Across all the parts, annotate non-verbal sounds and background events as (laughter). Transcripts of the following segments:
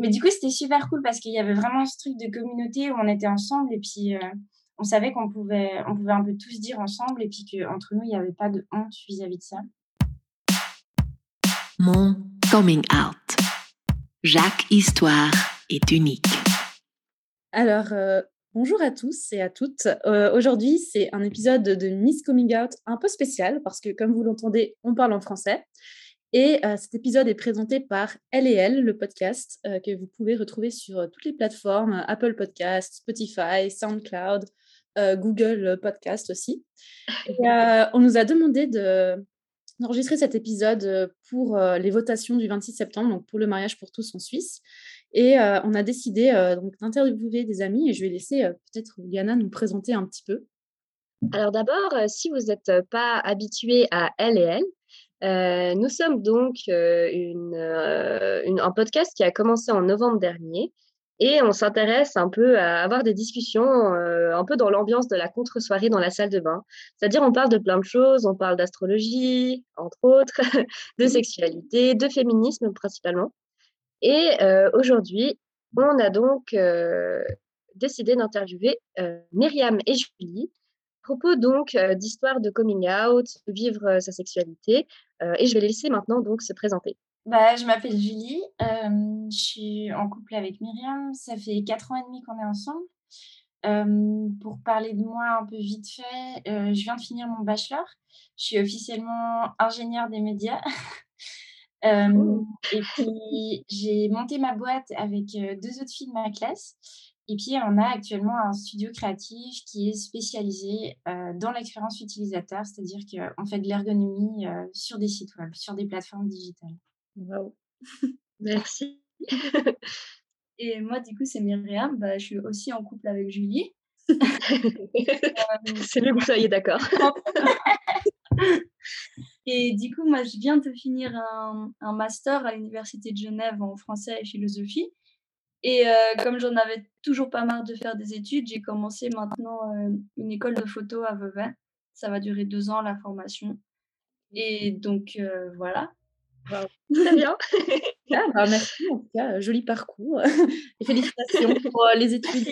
mais du coup, c'était super cool parce qu'il y avait vraiment ce truc de communauté où on était ensemble et puis on savait qu'on pouvait, on pouvait un peu tous dire ensemble et puis qu'entre nous, il n'y avait pas de honte vis-à-vis de ça. Mon coming out. Jacques Histoire est unique. Alors, bonjour à tous et à toutes. Aujourd'hui, c'est un épisode de Miss Coming Out un peu spécial parce que, comme vous l'entendez, on parle en français. Et cet épisode est présenté par Elle et Elle, le podcast que vous pouvez retrouver sur toutes les plateformes Apple Podcasts, Spotify, SoundCloud, Google Podcast aussi. (laughs) on nous a demandé de, d'enregistrer cet épisode pour les votations du 26 septembre, donc pour le mariage pour tous en Suisse. Et on a décidé donc d'interviewer des amis et je vais laisser peut-être Liana nous présenter un petit peu. Alors d'abord, si vous n'êtes pas habitué à Elle et Elle, euh, nous sommes donc euh, euh, une, un podcast qui a commencé en novembre dernier et on s'intéresse un peu à avoir des discussions un peu dans l'ambiance de la contre-soirée dans la salle de bain. C'est-à-dire on parle de plein de choses, on parle d'astrologie, entre autres, (laughs) de sexualité, de féminisme principalement. Et aujourd'hui, on a donc décidé d'interviewer Myriam et Julie, propos donc d'histoire de coming out, vivre sa sexualité, euh, et je vais les laisser maintenant donc se présenter. Bah, je m'appelle Julie, euh, je suis en couple avec Myriam, ça fait quatre ans et demi qu'on est ensemble. Euh, pour parler de moi un peu vite fait, je viens de finir mon bachelor. Je suis officiellement ingénieure des médias. (laughs) et puis, j'ai monté ma boîte avec deux autres filles de ma classe. Et puis, on a actuellement un studio créatif qui est spécialisé euh, dans l'expérience utilisateur, c'est-à-dire qu'on fait de l'ergonomie euh, sur des sites web, sur des plateformes digitales. Wow. (laughs) Merci. (laughs) Et moi, du coup, c'est Myriam. Bah, je suis aussi en couple avec Julie. (laughs) c'est mieux que vous soyez d'accord. Et du coup, moi, je viens de finir un, un master à l'Université de Genève en français et philosophie. Et euh, comme j'en avais toujours pas marre de faire des études, j'ai commencé maintenant euh, une école de photo à Vevey. Ça va durer deux ans la formation. Et donc euh, voilà. (laughs) Très bien. ah, bah, (laughs) merci en tout cas, joli parcours. (laughs) Et félicitations pour les études.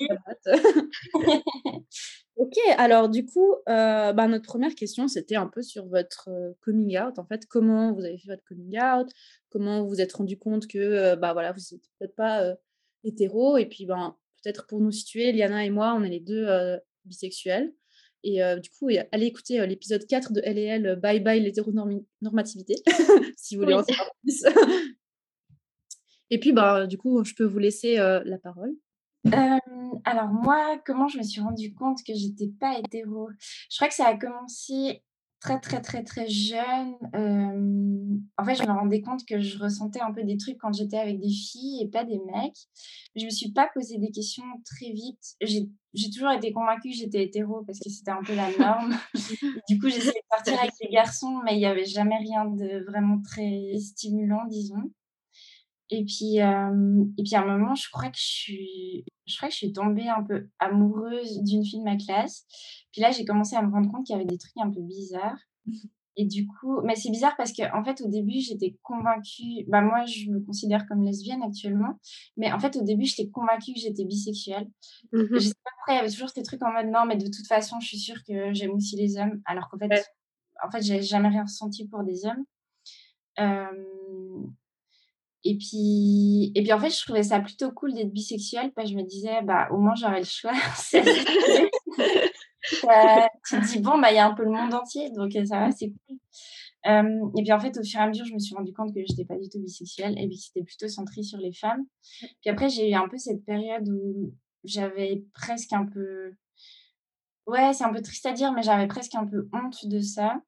ok, alors du coup, bah, notre première question, c'était un peu sur votre coming out. En fait, comment vous avez fait votre coming out? Comment vous vous êtes rendu compte que bah, voilà, vous n'êtes peut-être pas hétéro. Et puis, ben, peut-être pour nous situer, Liana et moi, on est les deux bisexuels. Et du coup, allez écouter l'épisode 4 de LL Bye Bye l'hétéronormativité, (laughs) si vous voulez en savoir plus. et puis, bah, du coup, je peux vous laisser la parole. alors moi, comment je me suis rendu compte que j'étais pas hétéro? Je crois que ça a commencé très, très, très, très jeune, en fait, je me rendais compte que je ressentais un peu des trucs quand j'étais avec des filles et pas des mecs. Je me suis pas posé des questions très vite. J'ai toujours été convaincue que j'étais hétéro parce que c'était un peu la norme. (laughs) du coup, j'essayais de partir avec les garçons, mais il n'y avait jamais rien de vraiment très stimulant, disons. Et puis, et puis à un moment, je crois que je suis, je crois que je suis tombée un peu amoureuse d'une fille de ma classe. Puis là, j'ai commencé à me rendre compte qu'il y avait des trucs un peu bizarres. Et du coup, mais c'est bizarre parce qu'en en fait, au début, j'étais convaincue. Bah, moi, je me considère comme lesbienne actuellement. Mais en fait, au début, j'étais convaincue que j'étais bisexuelle. Mmh je sais pas pourquoi, il y avait toujours ces trucs en mode non, mais de toute façon, je suis sûre que j'aime aussi les hommes. Alors qu'en fait, en fait, j'ai jamais rien ressenti pour des hommes. Et puis, et puis en fait, je trouvais ça plutôt cool d'être bisexuelle parce que je me disais, bah, au moins j'aurais le choix. (laughs) (laughs) tu te dis, bon, bah, il y a un peu le monde entier, donc ça va, c'est cool. et puis en fait, au fur et à mesure, je me suis rendu compte que je n'étais pas du tout bisexuelle et puis c'était plutôt centré sur les femmes. Puis après, j'ai eu un peu cette période où j'avais presque un peu. Ouais, c'est un peu triste à dire, mais j'avais presque un peu honte de ça.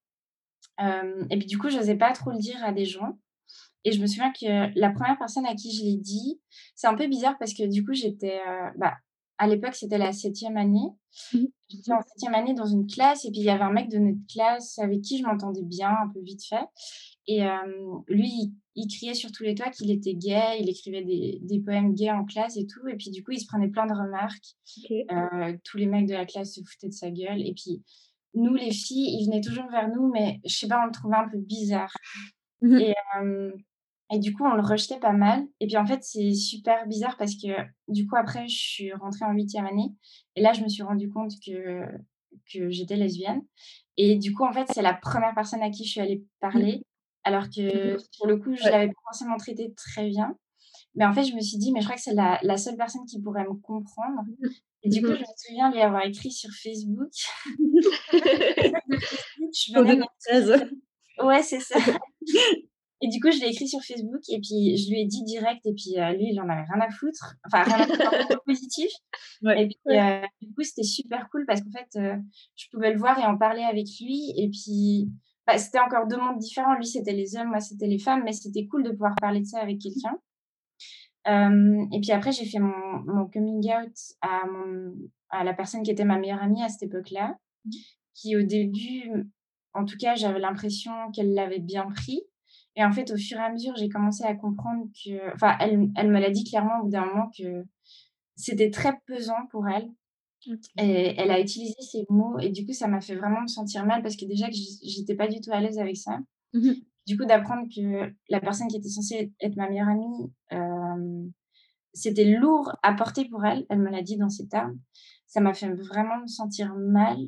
et puis du coup, je n'osais pas trop le dire à des gens. Et je me souviens que la première personne à qui je l'ai dit, c'est un peu bizarre parce que du coup, j'étais. Euh, bah, à l'époque, c'était la septième année. Mmh. J'étais en septième année dans une classe et puis il y avait un mec de notre classe avec qui je m'entendais bien, un peu vite fait. Et lui, il, criait sur tous les toits qu'il était gay, il écrivait des, des, poèmes gays en classe et tout. Et puis du coup, il se prenait plein de remarques. Euh, tous les mecs de la classe se foutaient de sa gueule. Et puis nous, les filles, ils venaient toujours vers nous, mais je sais pas, on le trouvait un peu bizarre. Mmh et, Et du coup, on le rejetait pas mal. Et puis en fait, c'est super bizarre parce que du coup, après, je suis rentrée en huitième année. Et là, je me suis rendu compte que, que j'étais lesbienne. Et du coup, en fait, c'est la première personne à qui je suis allée parler. Alors que sur le coup, je l'avais pas forcément traité très bien. Mais en fait, je me suis dit, mais je crois que c'est la, la seule personne qui pourrait me comprendre. Et du coup, je me souviens lui avoir écrit sur Facebook. (laughs) (laughs) je venais Ouais, c'est ça. (laughs) Et du coup, je l'ai écrit sur Facebook et puis je lui ai dit direct et puis euh, lui, il en avait rien à foutre. Enfin, rien à foutre, positif. (laughs) et puis, euh, du coup, c'était super cool parce qu'en fait, euh, je pouvais le voir et en parler avec lui. Et puis, bah, c'était encore deux mondes différents. Lui, c'était les hommes, moi, c'était les femmes, mais c'était cool de pouvoir parler de ça avec quelqu'un. et puis après, j'ai fait mon, mon, coming out à, mon, à la personne qui était ma meilleure amie à cette époque-là, mmh. qui au début, en tout cas, j'avais l'impression qu'elle l'avait bien pris. Et en fait, au fur et à mesure, j'ai commencé à comprendre que. Enfin, elle, elle me l'a dit clairement au bout d'un moment que c'était très pesant pour elle. Et elle a utilisé ces mots. Et du coup, ça m'a fait vraiment me sentir mal parce que déjà que j'étais pas du tout à l'aise avec ça. Mmh du coup, d'apprendre que la personne qui était censée être ma meilleure amie, euh, c'était lourd à porter pour elle. Elle me l'a dit dans ces termes. Ça m'a fait vraiment me sentir mal.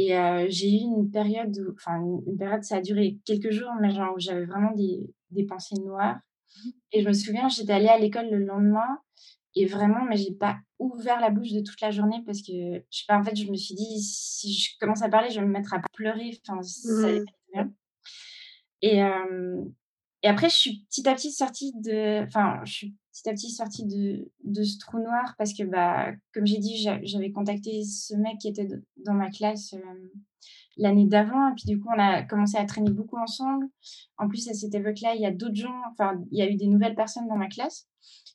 Et j'ai eu une période, enfin une, période, ça a duré quelques jours, mais genre où j'avais vraiment des, des, pensées noires. Et je me souviens, j'étais allée à l'école le lendemain et vraiment, mais j'ai pas ouvert la bouche de toute la journée parce que je sais pas, en fait, je me suis dit si je commence à parler, je vais me mettre à pleurer. Enfin, mmh. Et, et après, je suis petit à petit sortie de, enfin, je suis petit à petit sortie de, de ce trou noir parce que, bah, comme j'ai dit, j'avais contacté ce mec qui était dans ma classe euh, l'année d'avant. Et puis, du coup, on a commencé à traîner beaucoup ensemble. En plus, à cette époque-là, il y a d'autres gens, enfin, il y a eu des nouvelles personnes dans ma classe.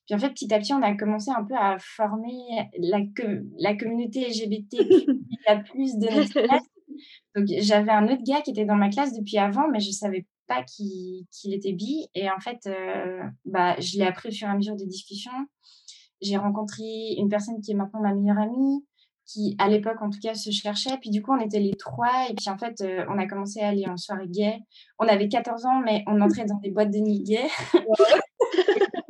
Puis, en fait, petit à petit, on a commencé un peu à former la, la communauté LGBT la plus de notre classe. Donc, j'avais un autre gars qui était dans ma classe depuis avant, mais je savais pas qu'il était bi. Et en fait, euh, bah, je l'ai appris au fur et à mesure des discussions. J'ai rencontré une personne qui est maintenant ma meilleure amie, qui à l'époque en tout cas se cherchait. Puis du coup, on était les trois. Et puis en fait, euh, on a commencé à aller en soirée gay. On avait 14 ans, mais on entrait dans des boîtes de nuit gay. ouais,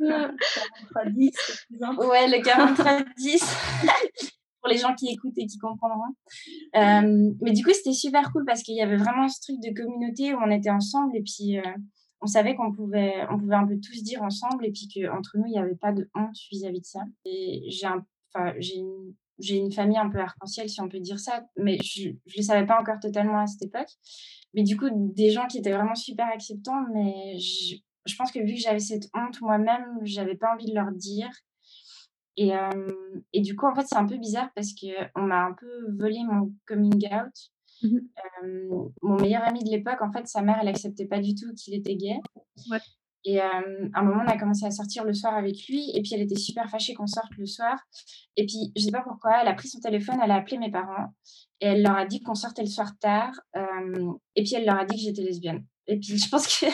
(laughs) (laughs) le 43-10 (laughs) pour les gens qui écoutent et qui comprendront. Euh, mais du coup, c'était super cool parce qu'il y avait vraiment ce truc de communauté où on était ensemble et puis euh, on savait qu'on pouvait, on pouvait un peu tous dire ensemble et puis qu'entre nous, il n'y avait pas de honte vis-à-vis de ça. Et j'ai une famille un peu arc-en-ciel, si on peut dire ça, mais je ne le savais pas encore totalement à cette époque. Mais du coup, des gens qui étaient vraiment super acceptants, mais je, je pense que vu que j'avais cette honte moi-même, j'avais pas envie de leur dire. Et, et du coup, en fait, c'est un peu bizarre parce qu'on m'a un peu volé mon coming out. Mmh mon meilleur ami de l'époque, en fait, sa mère, elle acceptait pas du tout qu'il était gay. Et à un moment, on a commencé à sortir le soir avec lui. Et puis, elle était super fâchée qu'on sorte le soir. Et puis, je sais pas pourquoi, elle a pris son téléphone, elle a appelé mes parents. Et elle leur a dit qu'on sortait le soir tard. et puis, elle leur a dit que j'étais lesbienne. Et puis, je pense que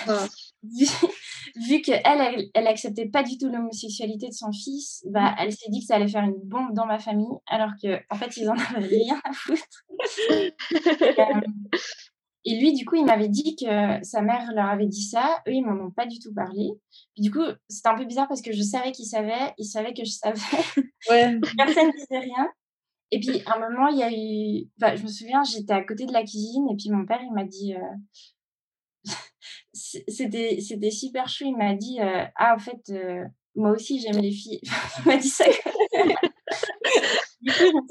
(laughs) vu qu'elle, elle, elle acceptait pas du tout l'homosexualité de son fils, bah, elle s'est dit que ça allait faire une bombe dans ma famille, alors qu'en en fait, ils en (laughs) avaient rien à foutre. (laughs) Euh, et, lui, du coup, il m'avait dit que sa mère leur avait dit ça. Eux, ils m'en ont pas du tout parlé. du coup, c'était un peu bizarre parce que je savais qu'ils savaient, ils savaient que je savais. Ouais. Personne ne disait rien. Et puis, à un moment, il y a eu. Enfin, je me souviens, j'étais à côté de la cuisine et puis mon père, il m'a dit. Euh, c'était c'était super chou. Il m'a dit euh, ah en fait euh, moi aussi j'aime les filles. (laughs) il m'a dit ça. du coup,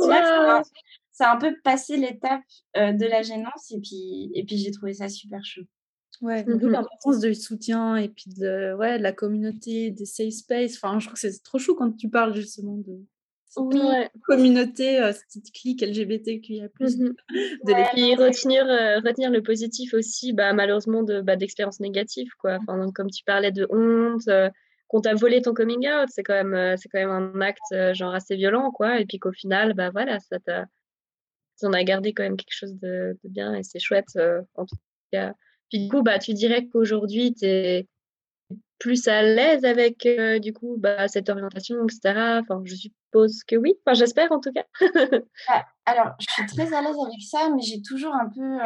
ça a un peu passé l'étape euh, de la gênance et puis et puis j'ai trouvé ça super chou. Ouais, mmh l'importance du soutien et puis de, ouais, de la communauté, des safe space. Enfin, je trouve que c'est trop chou quand tu parles justement de, oui. communauté, euh, petite clique LGBTQIA+. Mmh de Et retenir, euh, retenir le positif aussi, bah, malheureusement, de, bah, d'expériences négatives. Quoi. Enfin, donc, comme tu parlais de honte, euh, qu'on t'a volé ton coming out, c'est quand même, c'est quand même un acte genre assez violent. Quoi. Et puis qu'au final, bah, voilà, ça t'a, on a gardé quand même quelque chose de, de bien et c'est chouette en tout cas. Puis du coup, bah, tu dirais qu'aujourd'hui, tu es plus à l'aise avec du coup bah, cette orientation, etc. Enfin, je suppose que oui. Enfin, j'espère en tout cas. (laughs) Bah, alors, je suis très à l'aise avec ça, mais j'ai toujours un peu.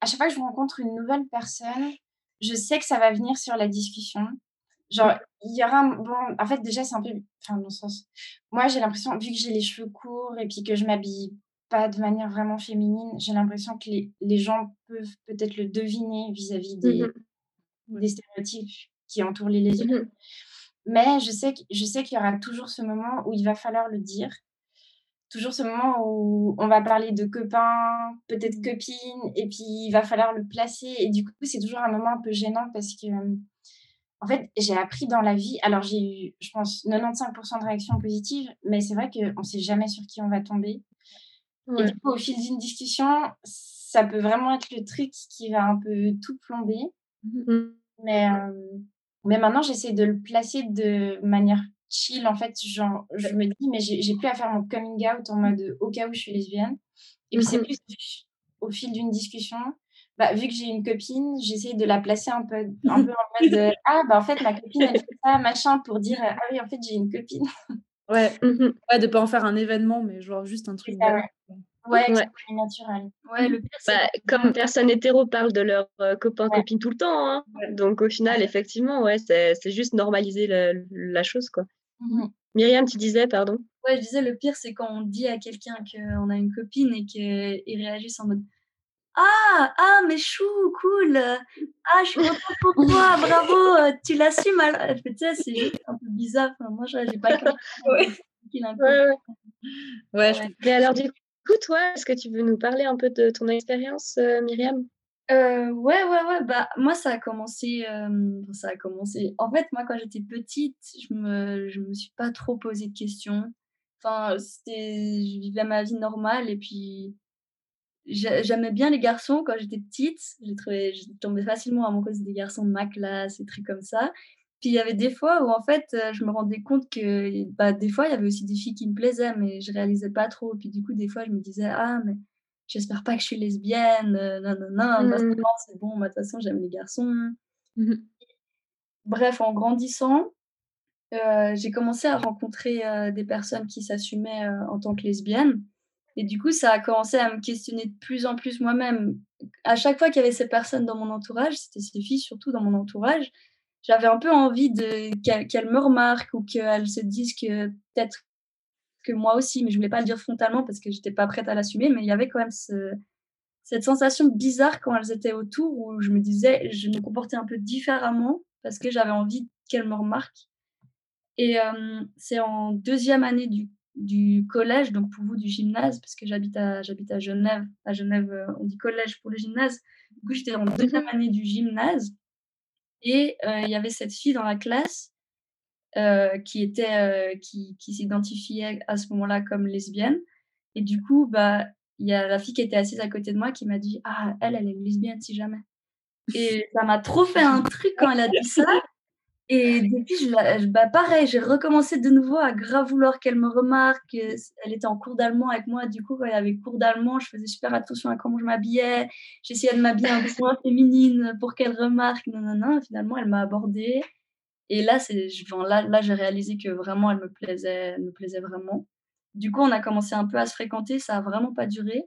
à chaque fois que je rencontre une nouvelle personne, je sais que ça va venir sur la discussion. Genre, il y aura bon, en fait, déjà, c'est un peu enfin, dans sens moi, j'ai l'impression, vu que j'ai les cheveux courts et puis que je m'habille pas de manière vraiment féminine, j'ai l'impression que les les gens peuvent peut-être le deviner vis-à-vis des Mmh des stéréotypes qui entourent les lesbiennes. Mmh Mais je sais je sais qu'il y aura toujours ce moment où il va falloir le dire. Toujours ce moment où on va parler de copains, peut-être copines et puis il va falloir le placer et du coup, c'est toujours un moment un peu gênant parce que, en fait, j'ai appris dans la vie alors j'ai eu, je pense 95% de réactions positives, mais c'est vrai qu'on sait jamais sur qui on va tomber et du coup, au fil d'une discussion, ça peut vraiment être le truc qui va un peu tout plomber. Mmh. Mais, mais maintenant, j'essaie de le placer de manière chill, en fait. Genre, je me dis: «Mais j'ai plus à faire mon coming out en mode, au cas où je suis lesbienne» et puis c'est Mmh plus au fil d'une discussion, bah, vu que j'ai une copine, j'essaie de la placer un peu un peu en mode, (laughs) «Ah bah, en fait, ma copine, elle fait ça, machin», pour dire, «Ah oui, en fait, j'ai une copine». Ouais, Mmh ouais, de pas en faire un événement, mais genre juste un truc ça, banal, ouais. Ouais, soit naturel. Ouais, le pire, c'est Bah, comme personne hétéro parle de leurs, heu, copains, Ouais. copines tout le temps, hein. Ouais. Donc au final, effectivement, ouais, c'est c'est juste normaliser le la chose, quoi. Mmh Myriam, tu disais, pardon? ouais, je disais le pire, c'est quand on dit à quelqu'un qu'on a une copine et qu'ils réagissent en mode: «Ah! Ah, mais chou, cool, ah, je suis contente pour toi, bravo, tu l'assumes alors» tu sais, c'est juste un peu bizarre, enfin moi, j'ai pas compris Ouais. qu'il a un Ouais, ouais. Ouais, je alors du coup, toi, est-ce que tu veux nous parler un peu de ton expérience, heu, Myriam? Heu, ouais, ouais, ouais, bah, moi, ça a commencé, ça a commencé en fait, moi, quand j'étais petite, je me je me suis pas trop posé de questions. Enfin, c'était je vivais ma vie normale et puis J'ai j'aimais bien les garçons quand j'étais petite. J'ai trouvé je tombais facilement amoureuse des garçons de ma classe, et trucs comme ça. Puis il y avait des fois où en fait, heu, je me rendais compte que, bah, des fois, il y avait aussi des filles qui me plaisaient, mais je réalisais pas trop. Puis du coup, des fois, je me disais: «Ah mais j'espère pas que je suis lesbienne, heu, non, non, non, parce que Mmh. non, c'est bon, de toute façon, j'aime les garçons». Mmh mh. Bref, en grandissant, heu, j'ai commencé à rencontrer, des personnes qui s'assumaient, en tant que lesbiennes et du coup, ça a commencé à me questionner de plus en plus moi-même. À chaque fois qu'il y avait ces personnes dans mon entourage, c'était ces filles surtout dans mon entourage, j'avais un peu envie de qu'elles me remarquent ou qu'elles se disent que peut-être que moi aussi, mais je voulais pas le dire frontalement parce que j'étais pas prête à l'assumer, mais il y avait quand même ce cette sensation bizarre quand elles étaient autour où je me disais je me comportais un peu différemment parce que j'avais envie qu'elles me remarquent et hem, c'est en deuxième année du collège, donc pour vous du gymnase, parce que j'habite à j'habite à Genève. À Genève, heu, on dit collège pour le gymnase. Du coup, j'étais en deuxième année du gymnase et il y avait cette fille dans la classe, qui était, qui qui s'identifiait à ce moment-là comme lesbienne. Et du coup, bah, il y a la fille qui était assise à côté de moi qui m'a dit: «Ah, elle, elle est lesbienne si jamais» et ça m'a trop fait un truc quand elle a dit ça et depuis, je bah, pareil, j'ai recommencé de nouveau à grave vouloir qu'elle me remarque, elle était en cours d'allemand avec moi, du coup, quand y avait cours d'allemand, je faisais super attention à comment je m'habillais. J'essayais de m'habiller un peu moins féminine, pour qu'elle remarque, nin Finalement, elle m'a abordée. Et là, là là, j'ai réalisé que vraiment elle me plaisait elle me plaisait vraiment. Du coup, on a commencé un peu à se fréquenter, ça a vraiment pas duré,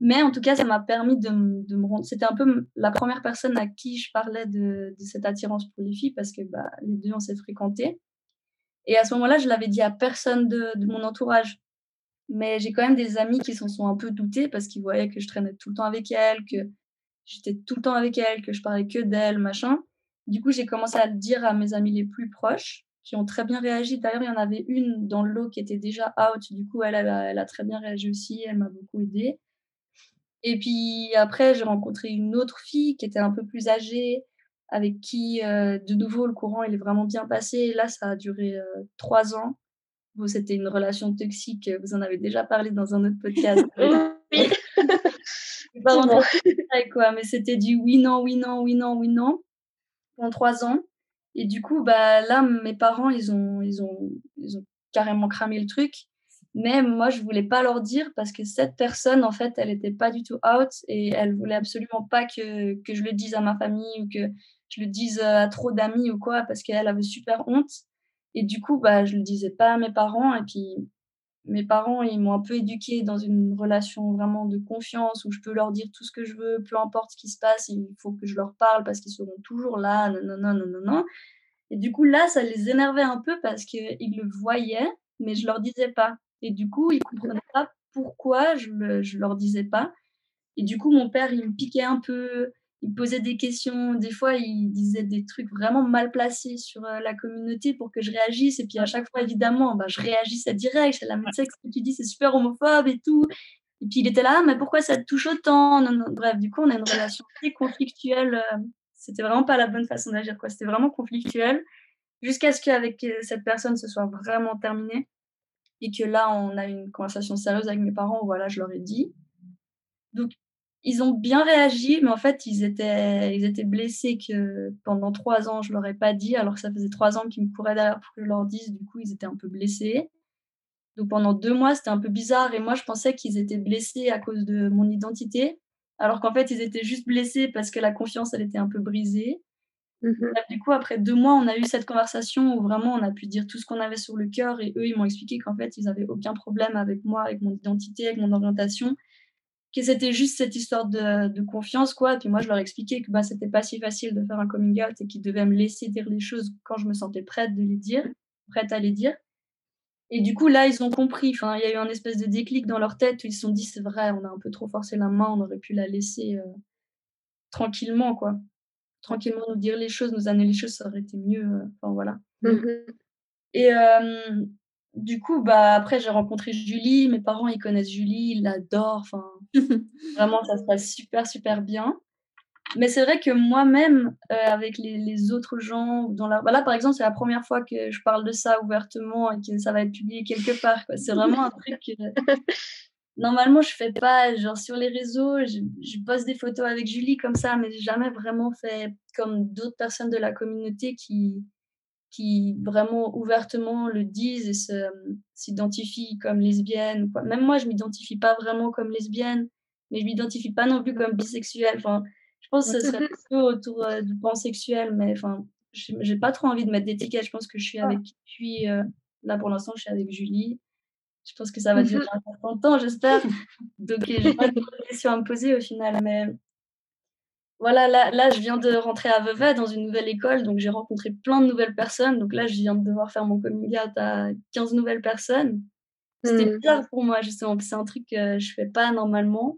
mais en tout cas, ça m'a permis de me de me rendre c'était un peu la première personne à qui je parlais de de cette attirance pour les filles parce que, bah, les 2 on s'est fréquentés et à ce moment-là, je l'avais dit à personne de de mon entourage. Mais j'ai quand même des amis qui s'en sont un peu doutés parce qu'ils voyaient que je traînais tout le temps avec elle, que j'étais tout le temps avec elle, que je parlais que d'elle, machin. Du coup, j'ai commencé à le dire à mes amis les plus proches, qui ont très bien réagi. D'ailleurs, il y en avait une dans le lot qui était déjà out. Du coup, elle, elle a elle a très bien réagi aussi, elle m'a beaucoup aidée. Et puis après, j'ai rencontré une autre fille qui était un peu plus âgée, avec qui, heu, de nouveau, le courant, il est vraiment bien passé. Et là, ça a duré, heu, 3 ans. Bon, c'était une relation toxique, vous en avez déjà parlé dans un autre podcast. (laughs) Oui. (laughs) Pas quoi, mais c'était du oui, non, oui, non, oui, non, oui, non, pendant 3 ans. Et du coup, bah, là, mes parents, ils ont ils ont ils ont carrément cramé le truc. Mais moi, je voulais pas leur dire parce que cette personne, en fait, elle était pas du tout out et elle voulait absolument pas que que je le dise à ma famille ou que je le dise, à trop d'amis ou quoi, parce qu'elle avait super honte. Et du coup, bah, je le disais pas à mes parents et puis mes parents, ils m'ont un peu éduquée dans une relation vraiment de confiance où je peux leur dire tout ce que je veux, peu importe ce qui se passe, il faut que je leur parle parce qu'ils seront toujours là, nin nin, nin nin nin. Et du coup, là, ça les énervait un peu parce qu'ils le voyaient, mais je leur disais pas. Et du coup, ils comprenaient pas pourquoi je, le, leur disais pas. Et du coup, mon père, il me piquait un peu, il posait des questions. Des fois, il disait des trucs vraiment mal placés sur euh, la communauté pour que je réagisse. Et puis, à chaque fois, évidemment, bah, je réagissais direct. Je la mais ce que tu dis, c'est super homophobe et tout. Et puis, il était là, «Ah, mais pourquoi ça te touche autant? Non. Bref, du coup, on a une relation très conflictuelle. Euh, c'était vraiment pas la bonne façon d'agir, quoi. C'était vraiment conflictuel. Jusqu'à ce qu'avec euh, cette personne, ce soit vraiment terminé. Et que là, on a une conversation sérieuse avec mes parents voilà, je leur ai dit. Donc, ils ont bien réagi, mais en fait, ils étaient, ils étaient blessés que pendant trois ans, je leur ai pas dit, alors que ça faisait trois ans qu'ils me couraient derrière pour que je leur dise. Du coup, ils étaient un peu blessés. Donc pendant deux mois, c'était un peu bizarre. Et moi, je pensais qu'ils étaient blessés à cause de mon identité, alors qu'en fait, ils étaient juste blessés parce que la confiance, elle était un peu brisée. Mmh du coup, après deux mois, on a eu cette conversation où vraiment on a pu dire tout ce qu'on avait sur le cœur et eux, ils m'ont expliqué qu'en fait, ils n'avaient aucun problème avec moi, avec mon identité, avec mon orientation, que c'était juste cette histoire de, confiance, quoi. Et puis moi, je leur expliquais que bah, c'était pas si facile de faire un coming out et qu'ils devaient me laisser dire les choses quand je me sentais prête de les dire, prête à les dire. Et du coup, là, ils ont compris. Enfin, il y a eu un espèce de déclic dans leur tête où ils se sont dit, c'est vrai, on a un peu trop forcé la main, on aurait pu la laisser euh, tranquillement, quoi. Tranquillement nous dire les choses, nous amener les choses, ça aurait été mieux. Euh, enfin, voilà. Mmh et du coup, bah, après, j'ai rencontré Julie. Mes parents, ils connaissent Julie, ils l'adorent. Enfin, (laughs) vraiment, ça se passe super, super bien. Mais c'est vrai que moi-même, euh, avec les, autres gens, dans la... Bah par exemple, c'est la première fois que je parle de ça ouvertement et que ça va être publié quelque part. C'est vraiment un truc que (laughs) normalement je fais pas. Genre sur les réseaux, je, je poste des photos avec Julie comme ça, mais j'ai jamais vraiment fait comme d'autres personnes de la communauté qui, qui vraiment ouvertement le disent et s'identifient comme lesbiennes. Quoi. Même moi, je m'identifie pas vraiment comme lesbienne, mais je m'identifie pas non plus comme bisexuelle. Enfin, je pense que ce serait (laughs) plutôt autour euh, du pansexuel, mais enfin, j'ai pas trop envie de mettre d'étiquette. Je pense que je suis avec puis euh, là pour l'instant, je suis avec Julie. Je pense que ça va durer un certain temps, j'espère. (laughs) Donc, j'ai pas de questions à me poser au final, mais voilà, là, là, je viens de rentrer à Vevey dans une nouvelle école, donc j'ai rencontré plein de nouvelles personnes. Donc là, je viens de devoir faire mon coming out à 15 nouvelles personnes. C'était mmh. bizarre pour moi, justement, c'est un truc que je fais pas normalement.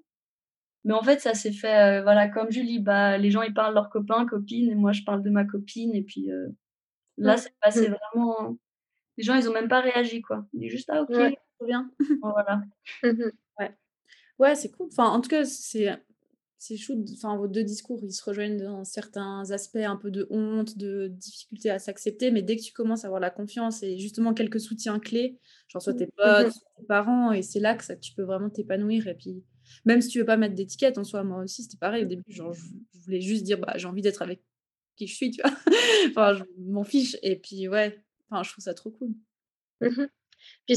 Mais en fait, ça s'est fait, euh, voilà, comme Julie, bah, les gens, ils parlent de leurs copains, copines, et moi, je parle de ma copine. Et puis euh, là, c'est passé mmh. vraiment... Les gens, ils ont même pas réagi, quoi. Ils disent juste, ah, ok, ouais. Bien. voilà. Mmh ouais, ouais c'est cool. Enfin, en tout cas, c'est c'est chou, enfin vos deux discours, ils se rejoignent dans certains aspects un peu de honte, de difficulté à s'accepter, mais dès que tu commences à avoir la confiance et justement quelques soutiens clés, genre soit tes mmh. potes, mmh soit tes parents, et c'est là que ça, tu peux vraiment t'épanouir. Et puis, même si tu veux pas mettre d'étiquette en soi, moi aussi c'était pareil au début, genre je, voulais juste dire bah, j'ai envie d'être avec qui je suis, tu vois? (laughs) enfin, je m'en fiche. Et puis ouais, enfin, je trouve ça trop cool. Puis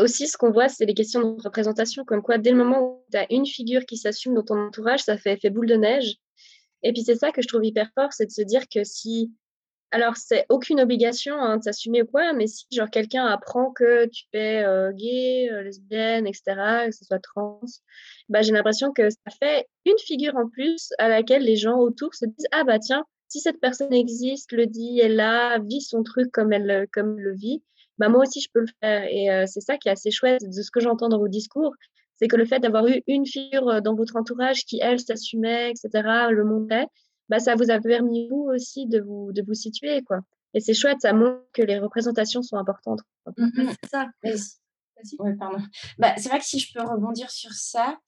aussi, ce qu'on voit, c'est les questions de représentation, comme quoi dès le moment où tu as une figure qui s'assume dans ton entourage, ça fait boule de neige. Et puis c'est ça que je trouve hyper fort, c'est de se dire que si, alors c'est aucune obligation hein, de s'assumer ou quoi, mais si genre quelqu'un apprend que tu es euh, gay, euh, lesbienne, etc., que ce soit trans, bah, j'ai l'impression que ça fait une figure en plus à laquelle les gens autour se disent ah bah tiens, si cette personne existe, le dit, elle a, vit son truc comme elle, comme elle le vit, bah, moi aussi, je peux le faire. Et euh, c'est ça qui est assez chouette de ce que j'entends dans vos discours. C'est que le fait d'avoir eu une figure dans votre entourage qui, elle, s'assumait, etc., le montrait, bah, ça vous a permis, vous aussi, de vous, de vous situer. quoi. Et c'est chouette, ça montre que les représentations sont importantes. Mmh c'est ça. Ouais, pardon. Bah, c'est vrai que si je peux rebondir sur ça,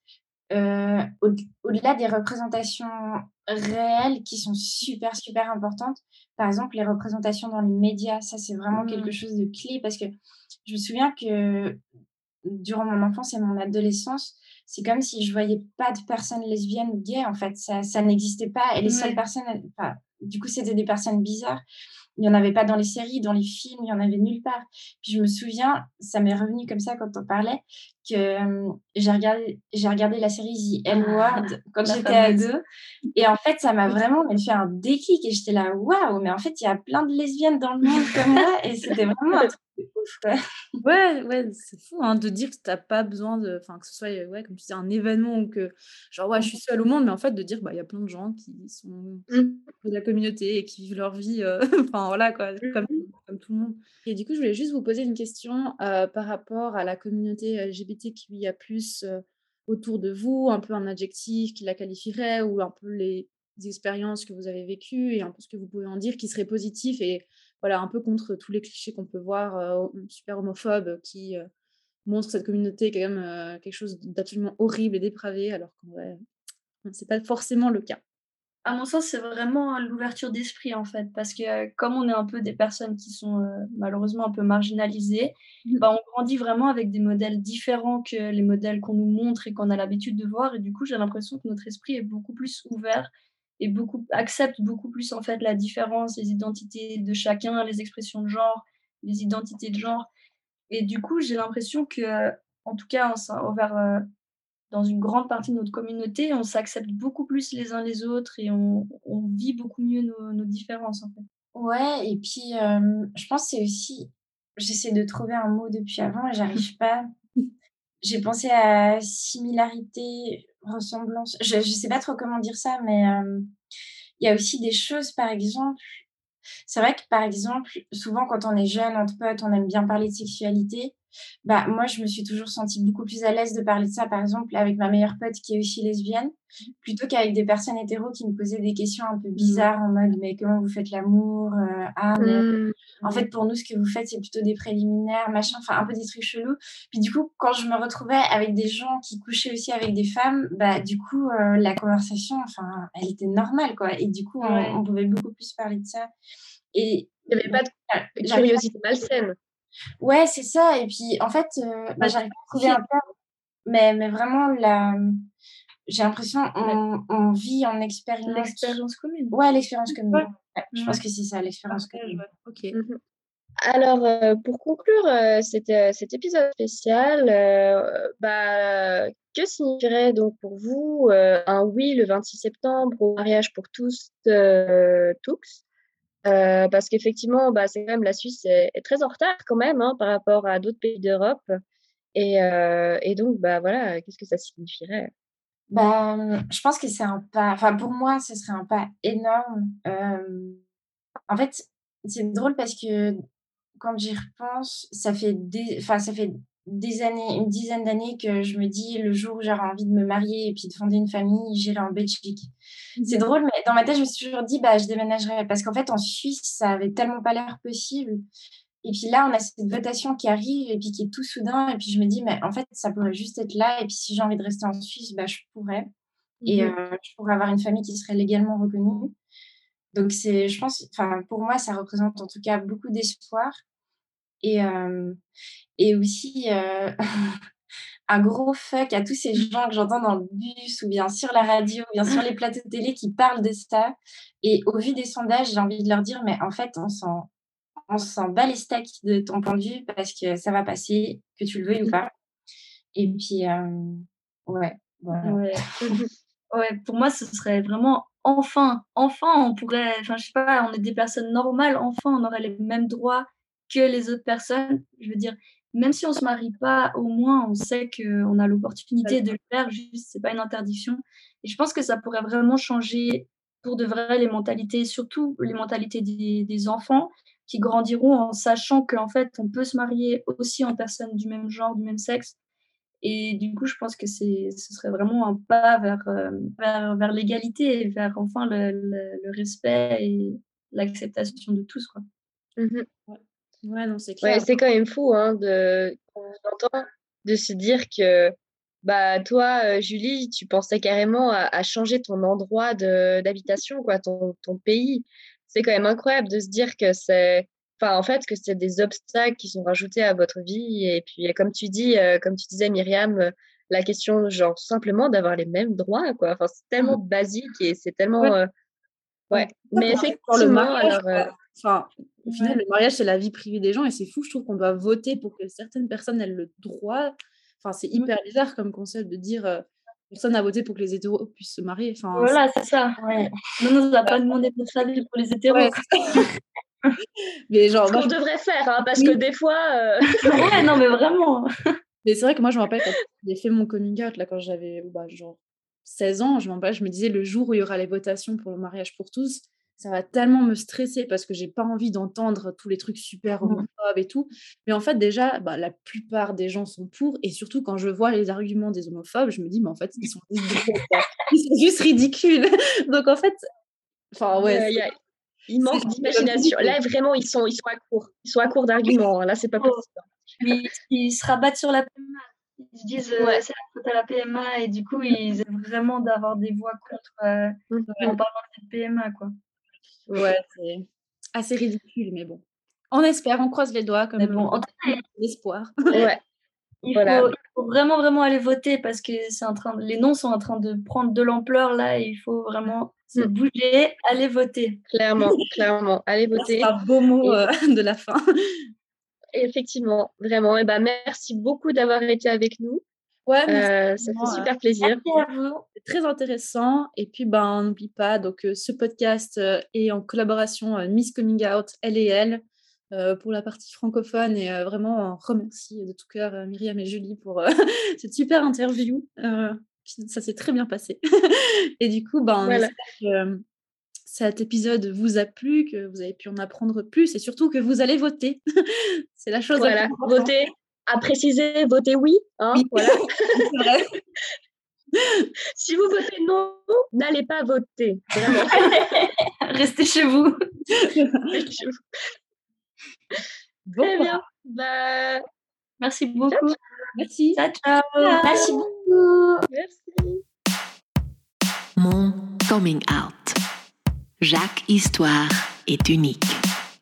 euh, au-delà des représentations réelles qui sont super, super importantes, par exemple, les représentations dans les médias, ça, c'est vraiment quelque mmh. chose de clé parce que je me souviens que durant mon enfance et mon adolescence, c'est comme si je voyais pas de personnes lesbiennes ou gays, en fait. Ça, ça n'existait pas. Et les seules personnes, enfin, du coup, c'était des personnes bizarres. Il n'y en avait pas dans les séries, dans les films, il n'y en avait nulle part. Puis je me souviens, ça m'est revenu comme ça quand on parlait, que j'ai regardé, j'ai regardé la série The Ah, Word quand j'étais ado. Et en fait, ça m'a vraiment fait un déclic. Et j'étais là, waouh, mais en fait, il y a plein de lesbiennes dans le monde comme moi. Et c'était vraiment un truc de ouf, quoi. Ouais, ouais, c'est fou hein, de dire que tu n'as pas besoin de. Enfin, que ce soit, ouais, comme tu dis, un événement ou que. Genre, ouais, je suis seule au monde, mais en fait, de dire, bah, il y a plein de gens qui sont Mmh. de la communauté et qui vivent leur vie. euh, (laughs) Enfin, voilà, quoi, comme, Mmh comme tout le monde. Et du coup, je voulais juste vous poser une question euh, par rapport à la communauté LGBTQIA, euh, autour de vous, un peu un adjectif qui la qualifierait ou un peu les expériences que vous avez vécues et un peu ce que vous pouvez en dire qui serait positif et voilà, un peu contre tous les clichés qu'on peut voir super homophobes qui montrent cette communauté quand même quelque chose d'absolument horrible et dépravé alors qu'en vrai, c'est pas forcément le cas. À mon sens, c'est vraiment l'ouverture d'esprit en fait, parce que euh, comme on est un peu des personnes qui sont euh, malheureusement un peu marginalisées, Mmh. bah, on grandit vraiment avec des modèles différents que les modèles qu'on nous montre et qu'on a l'habitude de voir. Et du coup, j'ai l'impression que notre esprit est beaucoup plus ouvert et beaucoup accepte beaucoup plus en fait la différence, les identités de chacun, les expressions de genre, les identités de genre. Et du coup, j'ai l'impression que, en tout cas, envers euh, dans une grande partie de notre communauté, on s'accepte beaucoup plus les uns les autres et on, on vit beaucoup mieux nos, nos différences en fait. Ouais, et puis euh, je pense c'est aussi, j'essaie de trouver un mot depuis avant et j'arrive (laughs) pas. J'ai pensé à similarité, ressemblance. Je, sais pas trop comment dire ça, mais euh, il y a aussi des choses, par exemple. C'est vrai que, par exemple, souvent quand on est jeune, entre potes, on aime bien parler de sexualité. Bah, moi, je me suis toujours sentie beaucoup plus à l'aise de parler de ça, par exemple, avec ma meilleure pote qui est aussi lesbienne, plutôt qu'avec des personnes hétéros qui me posaient des questions un peu bizarres en mode mais comment vous faites l'amour Euh, Ah, mais Mmh. en fait, pour nous, ce que vous faites, c'est plutôt des préliminaires, machin, enfin, un peu des trucs chelous. Puis du coup, quand je me retrouvais avec des gens qui couchaient aussi avec des femmes, bah, du coup, euh, la conversation, enfin, elle était normale, quoi. Et du coup, on, Ouais. on pouvait beaucoup plus parler de ça. Et Il n'y avait pas de curiosité malsaine. Ouais, c'est ça. Et puis, en fait, euh, bah, j'arrive pas à trouver un terme, mais, mais vraiment, la... j'ai l'impression on, on vit en expérience. L'expérience commune. Ouais, l'expérience commune. Ouais. Ouais, je pense que c'est ça, l'expérience commune. ouais, Ok. Mmh Alors, euh, pour conclure euh, cet, euh, cet épisode spécial, euh, bah, que signifierait donc pour vous euh, un oui le 26 septembre au mariage pour tous, euh, tous Euh, parce qu'effectivement, bah, c'est même la Suisse est, très en retard quand même hein, par rapport à d'autres pays d'Europe. Et, euh, et donc, bah voilà, qu'est-ce que ça signifierait? Bah, je pense que c'est un pas, enfin, pour moi, ce serait un pas énorme. Euh, en fait, c'est drôle parce que quand j'y repense, ça fait des, ça fait des années, une dizaine d'années que je me dis le jour où j'aurai envie de me marier et puis de fonder une famille, j'irai en Belgique. C'est drôle, mais dans ma tête, je me suis toujours dit, bah, je déménagerai. Parce qu'en fait, en Suisse, ça avait tellement pas l'air possible. Et puis là, on a cette votation qui arrive et puis qui est tout soudain. Et puis je me dis, mais en fait, ça pourrait juste être là. Et puis si j'ai envie de rester en Suisse, bah, je pourrais. Et Mhm. euh, je pourrais avoir une famille qui serait légalement reconnue. Donc, c'est, je pense, enfin, pour moi, ça représente en tout cas beaucoup d'espoir. Et, et aussi (laughs) un gros fuck à tous ces gens que j'entends dans le bus ou bien sur la radio, ou bien sur les plateaux de télé qui parlent de ça. Et au vu des sondages, j'ai envie de leur dire, mais en fait, on s'en, on s'en bat les steaks de ton point de vue parce que ça va passer, que tu le veuilles ou pas. Et puis, euh, ouais, voilà. Ouais. (laughs) ouais, pour moi, ce serait vraiment enfin, enfin, on pourrait, enfin, je sais pas, on est des personnes normales, enfin, on aurait les mêmes droits que les autres personnes. Je veux dire, même si on se marie pas, au moins, on sait qu'on a l'opportunité de le faire, juste, c'est pas une interdiction. Et je pense que ça pourrait vraiment changer pour de vrai les mentalités, surtout les mentalités des, des enfants qui grandiront en sachant qu'en fait, on peut se marier aussi en personnes du même genre, du même sexe. Et du coup, je pense que c'est, ce serait vraiment un pas vers, euh, vers, vers l'égalité et vers enfin le, le, le respect et l'acceptation de tous. Quoi. Ouais, non, c'est clair. Ouais, c'est quand même fou hein, de, de se dire que bah, toi, Julie, tu pensais carrément à, à changer ton endroit d'habitation, quoi, ton, ton pays. C'est quand même incroyable de se dire que c'est, enfin, en fait, que c'est des obstacles qui sont rajoutés à votre vie. Et puis, comme tu dis, euh, comme tu disais, Myriam, la question, genre, simplement d'avoir les mêmes droits, quoi. Enfin, c'est tellement basique et c'est tellement. Ouais. euh, ouais. Mais Pour effectivement, le mariage, alors. euh, Enfin, au final, Ouais. le mariage, c'est la vie privée des gens et c'est fou. Je trouve qu'on doit voter pour que certaines personnes aient le droit Enfin, c'est hyper bizarre comme concept de dire euh, personne n'a voté pour que les hétéros puissent se marier. Enfin, Voilà, c'est ça. Ouais. Non, non, on n'a pas demandé notre avis pour les hétéros. Ouais, (laughs) mais genre, Ce qu'on je- devrait faire, hein, parce Oui. que des fois, euh, (laughs) (laughs) ouais, non, mais vraiment. mais c'est vrai que moi, je me rappelle quand j'ai fait mon coming out, là, quand j'avais bah, genre 16 ans, je, rappelle, je me disais le jour où il y aura les votations pour le mariage pour tous, ça va tellement me stresser parce que j'ai pas envie d'entendre tous les trucs super Mhm. homophobes et tout. Mais en fait, déjà, bah, la plupart des gens sont pour. Et surtout, quand je vois les arguments des homophobes, je me dis, mais en fait, ils sont juste, débiles, quoi. Ils sont juste ridicules. (laughs) Donc, en fait, enfin, ouais. euh, il y a- il manque d'imagination. Là, vraiment, ils sont, ils sont à court. Ils sont à court d'arguments. hein. Là, c'est pas possible. Ils, ils se rabattent sur la PMA. Ils se disent euh, Ouais. c'est la faute à la PMA et du coup ils aiment vraiment d'avoir des voix contre euh, Mhm. en parlant de cette PMA quoi. Ouais, c'est assez ridicule, mais bon. On espère, on croise les doigts comme bon, en tout cas, l'espoir. (laughs) Ouais. il, Voilà. faut, il faut vraiment vraiment aller voter parce que c'est en train, les noms sont en train de prendre de l'ampleur là et il faut vraiment se Mm. bouger, aller voter. Clairement, clairement. Allez voter. C'est un beau mot euh, (laughs) de la fin. Effectivement, vraiment. Et ben, merci beaucoup d'avoir été avec nous. Ouais, merci, Euh, ça fait euh, super plaisir. Merci à vous. c'est très intéressant. Et puis, ben, n'oublie pas, donc, euh, ce podcast euh, est en collaboration euh, Miss Coming Out, elle et elle, euh, pour la partie francophone. Et euh, vraiment, on remercie de tout cœur euh, Myriam et Julie pour euh, (laughs) cette super interview. Euh, ça s'est très bien passé. (laughs) et du coup, ben, Voilà. que euh, cet épisode vous a plu, que vous avez pu en apprendre plus et surtout que vous allez voter. (laughs) c'est la chose Voilà. Votez. À préciser, votez oui. Hein, Oui. voilà. (laughs) (laughs) Si vous votez non, n'allez pas voter. Vraiment. (laughs) Restez chez vous. Bon, Très bien. Bah, Merci beaucoup. merci. Ciao ciao. Merci beaucoup. merci. Mon coming out. Chaque histoire est unique.